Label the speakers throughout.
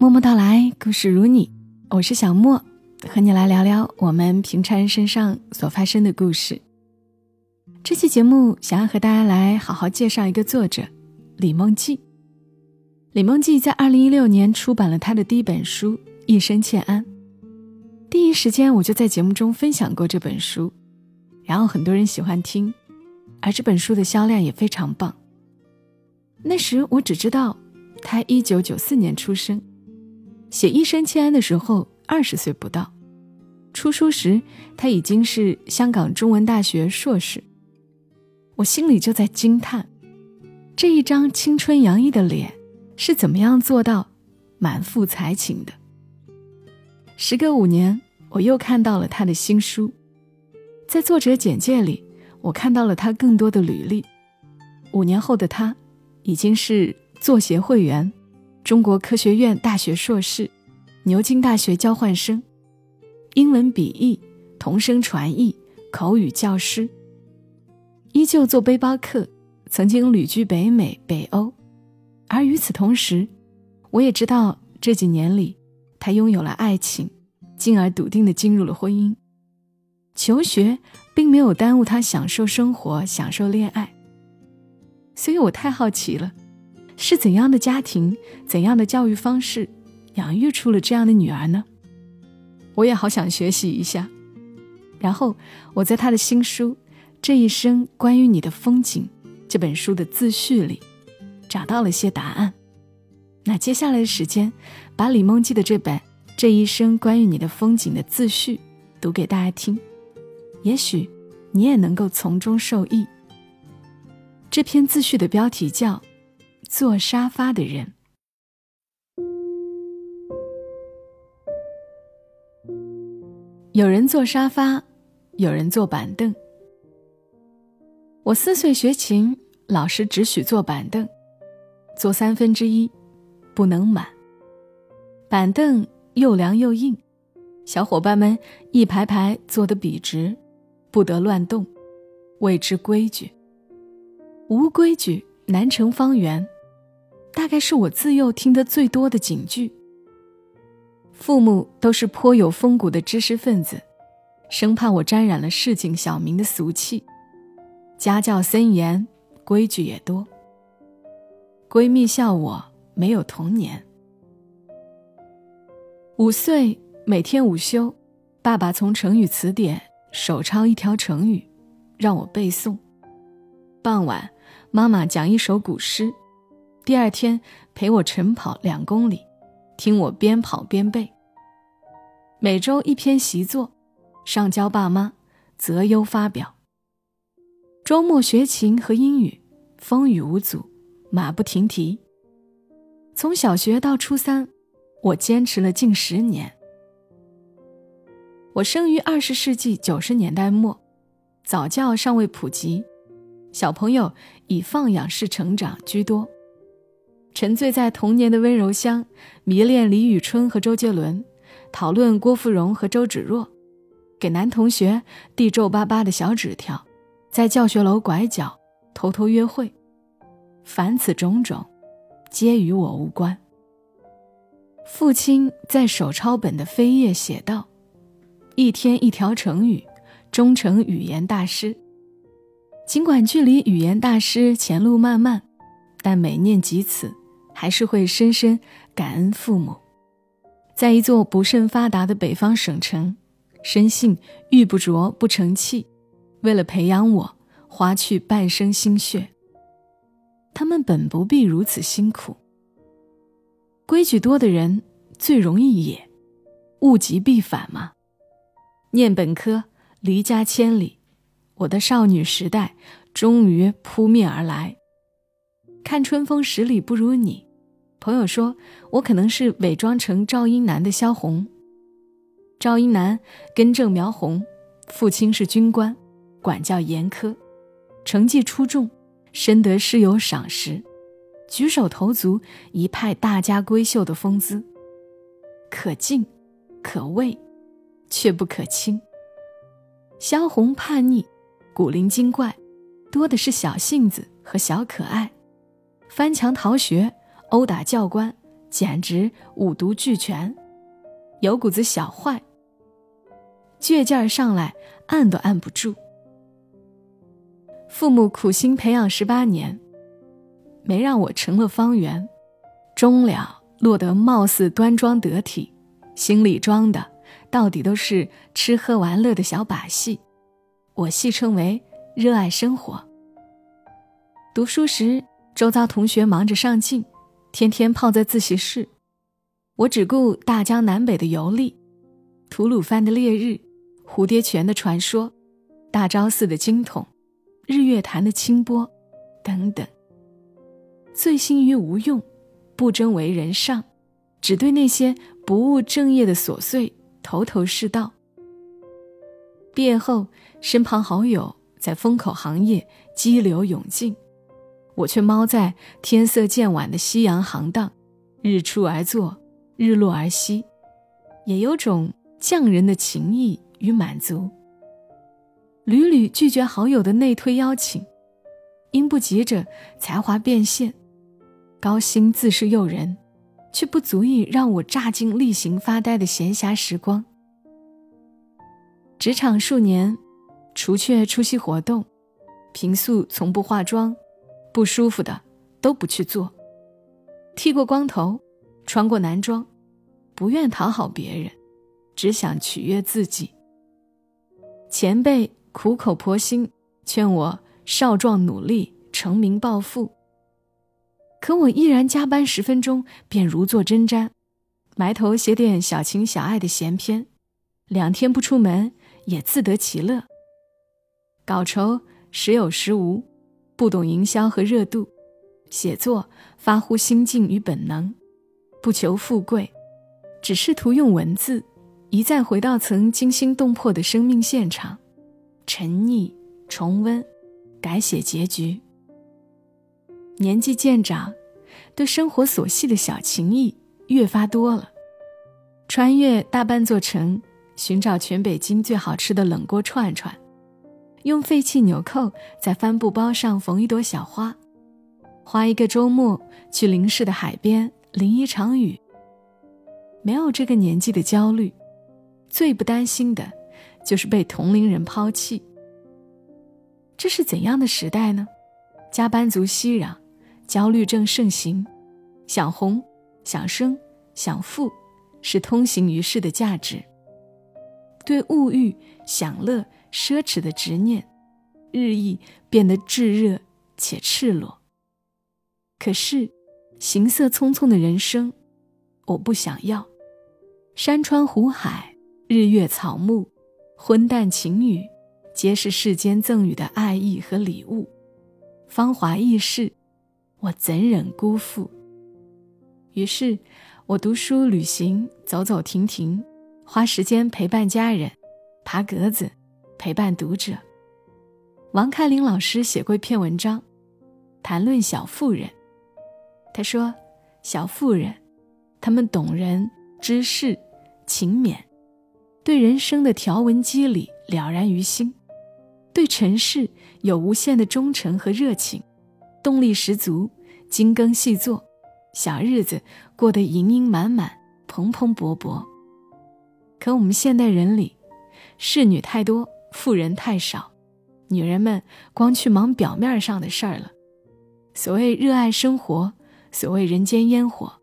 Speaker 1: 默默到来，故事如你，我是小莫，和你来聊聊我们平常人身上所发生的故事。这期节目想要和大家来好好介绍一个作者李梦季。李梦季在二零一六年出版了他的第一本书《一生欠安》，第一时间我就在节目中分享过这本书，然后很多人喜欢听，而这本书的销量也非常棒。那时我只知道，他一九九四年出生，写《一生欠安》的时候二十岁不到，出书时他已经是香港中文大学硕士。我心里就在惊叹，这一张青春洋溢的脸是怎么样做到满腹才情的？时隔五年，我又看到了他的新书，在作者简介里，我看到了他更多的履历。五年后的他。已经是作协会员，中国科学院大学硕士，牛津大学交换生，英文笔译、同声传译、口语教师，依旧做背包客，曾经旅居北美、北欧。而与此同时，我也知道这几年里，他拥有了爱情，进而笃定的进入了婚姻。求学并没有耽误他享受生活、享受恋爱。所以我太好奇了，是怎样的家庭、怎样的教育方式，养育出了这样的女儿呢？我也好想学习一下。然后我在他的新书《这一生关于你的风景》这本书的自序里，找到了些答案。那接下来的时间，把李梦记的这本《这一生关于你的风景》的自序读给大家听，也许你也能够从中受益。这篇自序的标题叫《坐沙发的人》。有人坐沙发，有人坐板凳。我四岁学琴，老师只许坐板凳，坐三分之一，不能满。板凳又凉又硬，小伙伴们一排排坐得笔直，不得乱动，谓之规矩。无规矩难成方圆，大概是我自幼听得最多的警句。父母都是颇有风骨的知识分子，生怕我沾染了市井小民的俗气。家教森严，规矩也多。闺蜜笑我没有童年。五岁每天午休，爸爸从成语词典手抄一条成语，让我背诵。傍晚。妈妈讲一首古诗，第二天陪我晨跑两公里，听我边跑边背。每周一篇习作，上交爸妈，择优发表。周末学琴和英语，风雨无阻，马不停蹄。从小学到初三，我坚持了近十年。我生于二十世纪九十年代末，早教尚未普及。小朋友以放养式成长居多，沉醉在童年的温柔乡，迷恋李宇春和周杰伦，讨论郭芙蓉和周芷若，给男同学递皱巴巴的小纸条，在教学楼拐角偷偷约会，凡此种种，皆与我无关。父亲在手抄本的扉页写道：“一天一条成语，终成语言大师。”尽管距离语言大师前路漫漫，但每念及此，还是会深深感恩父母。在一座不甚发达的北方省城，深信玉不琢不成器，为了培养我，花去半生心血。他们本不必如此辛苦。规矩多的人最容易野，物极必反嘛。念本科，离家千里。我的少女时代终于扑面而来。看春风十里不如你，朋友说我可能是伪装成赵英男的萧红。赵英男根正苗红，父亲是军官，管教严苛，成绩出众，深得师友赏识，举手投足一派大家闺秀的风姿，可敬，可畏，却不可亲。萧红叛逆。古灵精怪，多的是小性子和小可爱，翻墙逃学、殴打教官、简直五毒俱全，有股子小坏，倔劲儿上来，按都按不住。父母苦心培养十八年，没让我成了方圆，终了落得貌似端庄得体，心里装的到底都是吃喝玩乐的小把戏。我戏称为热爱生活。读书时，周遭同学忙着上进，天天泡在自习室，我只顾大江南北的游历，吐鲁番的烈日，蝴蝶泉的传说，大昭寺的经筒。日月潭的清波，等等。醉心于无用，不争为人上，只对那些不务正业的琐碎头头是道。毕业后，身旁好友在风口行业激流勇进，我却猫在天色渐晚的夕阳行当，日出而作，日落而息，也有种匠人的情意与满足。屡屡拒绝好友的内推邀请，因不急着才华变现，高薪自是诱人，却不足以让我榨尽例行发呆的闲暇时光。职场数年，除却出席活动，平素从不化妆，不舒服的都不去做。剃过光头，穿过男装，不愿讨好别人，只想取悦自己。前辈。苦口婆心劝我少壮努力成名暴富，可我依然加班十分钟便如坐针毡，埋头写点小情小爱的闲篇，两天不出门也自得其乐。稿酬时有时无，不懂营销和热度，写作发乎心境与本能，不求富贵，只试图用文字一再回到曾惊心动魄的生命现场。沉溺，重温，改写结局。年纪渐长，对生活琐细的小情意越发多了。穿越大半座城，寻找全北京最好吃的冷锅串串，用废弃纽扣在帆布包上缝一朵小花，花一个周末去邻市的海边淋一场雨。没有这个年纪的焦虑，最不担心的。就是被同龄人抛弃。这是怎样的时代呢？加班族熙攘，焦虑症盛行，想红、想生、想富，是通行于世的价值。对物欲、享乐、奢侈的执念，日益变得炙热且赤裸。可是，行色匆匆的人生，我不想要。山川湖海，日月草木。昏淡晴雨，皆是世间赠予的爱意和礼物，芳华易逝，我怎忍辜负？于是，我读书、旅行、走走停停，花时间陪伴家人，爬格子，陪伴读者。王开林老师写过一篇文章，谈论小妇人。他说：“小妇人，她们懂人、知事、勤勉。”对人生的条文机理了然于心，对尘世有无限的忠诚和热情，动力十足，精耕细作，小日子过得盈盈满满，蓬蓬勃勃。可我们现代人里，侍女太多，富人太少，女人们光去忙表面上的事儿了。所谓热爱生活，所谓人间烟火，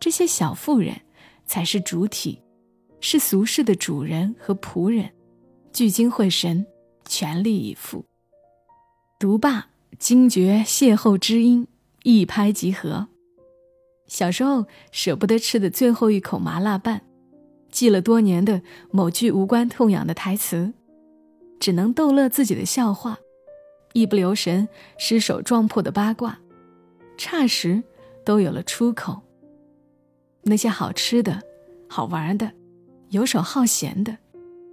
Speaker 1: 这些小妇人才是主体。是俗世的主人和仆人，聚精会神，全力以赴。读罢惊觉邂逅知音，一拍即合。小时候舍不得吃的最后一口麻辣拌，记了多年的某句无关痛痒的台词，只能逗乐自己的笑话，一不留神失手撞破的八卦，霎时都有了出口。那些好吃的、好玩的。游手好闲的，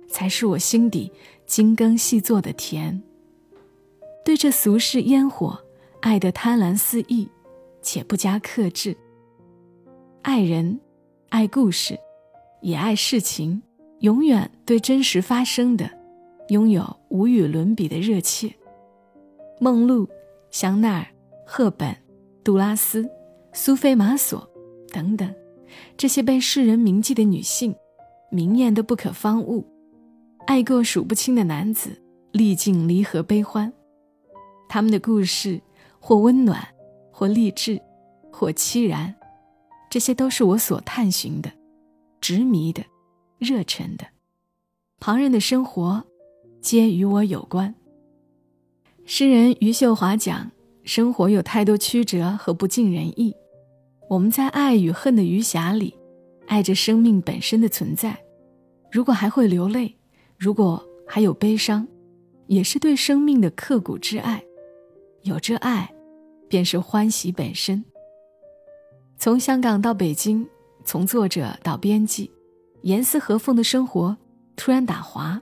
Speaker 1: 才是我心底精耕细作的甜。对这俗世烟火，爱得贪婪肆意，且不加克制。爱人，爱故事，也爱事情，永远对真实发生的，拥有无与伦比的热切。梦露、香奈儿、赫本、杜拉斯、苏菲玛索。等等，这些被世人铭记的女性，明艳的不可方物，爱过数不清的男子，历尽离合悲欢。他们的故事，或温暖，或励志，或凄然，这些都是我所探寻的，执迷的，热忱的。旁人的生活，皆与我有关。诗人余秀华讲：生活有太多曲折和不尽人意，我们在爱与恨的余霞里，爱着生命本身的存在。如果还会流泪，如果还有悲伤，也是对生命的刻骨之爱。有这爱，便是欢喜本身。从香港到北京，从作者到编辑，严丝合缝的生活突然打滑，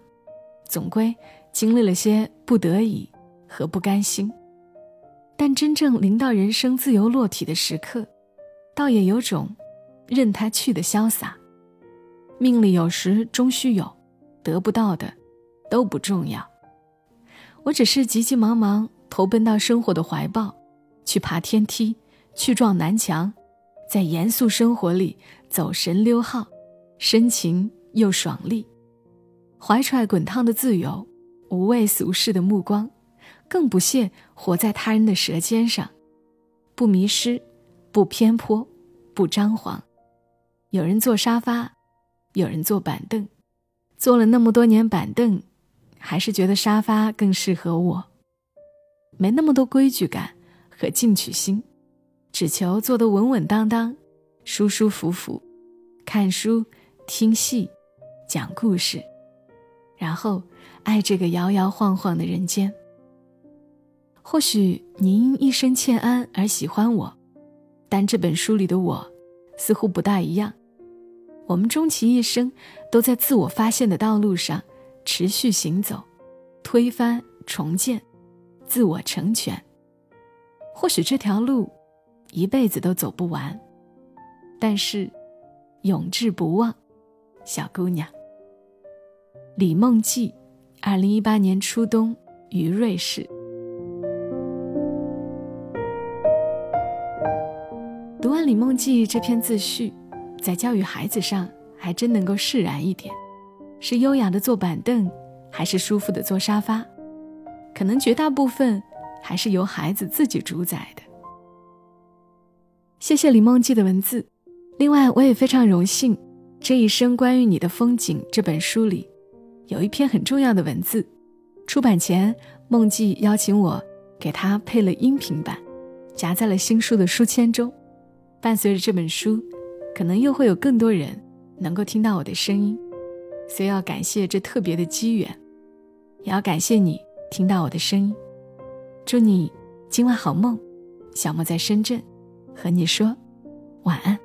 Speaker 1: 总归经历了些不得已和不甘心。但真正临到人生自由落体的时刻，倒也有种任他去的潇洒。命里有时终须有，得不到的都不重要。我只是急急忙忙。投奔到生活的怀抱，去爬天梯，去撞南墙，在严肃生活里走神溜号，深情又爽利，怀揣滚烫的自由，无畏俗世的目光，更不屑活在他人的舌尖上，不迷失，不偏颇，不张狂。有人坐沙发，有人坐板凳，坐了那么多年板凳，还是觉得沙发更适合我。没那么多规矩感和进取心，只求坐得稳稳当当、舒舒服服，看书、听戏、讲故事，然后爱这个摇摇晃晃的人间。或许你因一生欠安而喜欢我，但这本书里的我似乎不大一样。我们终其一生都在自我发现的道路上持续行走，推翻重建。自我成全，或许这条路一辈子都走不完，但是永志不忘，小姑娘。李梦记，二零一八年初冬于瑞士。读完《李梦记》这篇自序，在教育孩子上还真能够释然一点：是优雅的坐板凳，还是舒服的坐沙发？可能绝大部分还是由孩子自己主宰的。谢谢李梦记的文字，另外我也非常荣幸，这一生关于你的风景这本书里，有一篇很重要的文字。出版前，梦记邀请我给他配了音频版，夹在了新书的书签中。伴随着这本书，可能又会有更多人能够听到我的声音，所以要感谢这特别的机缘，也要感谢你。听到我的声音，祝你今晚好梦。小莫在深圳，和你说晚安。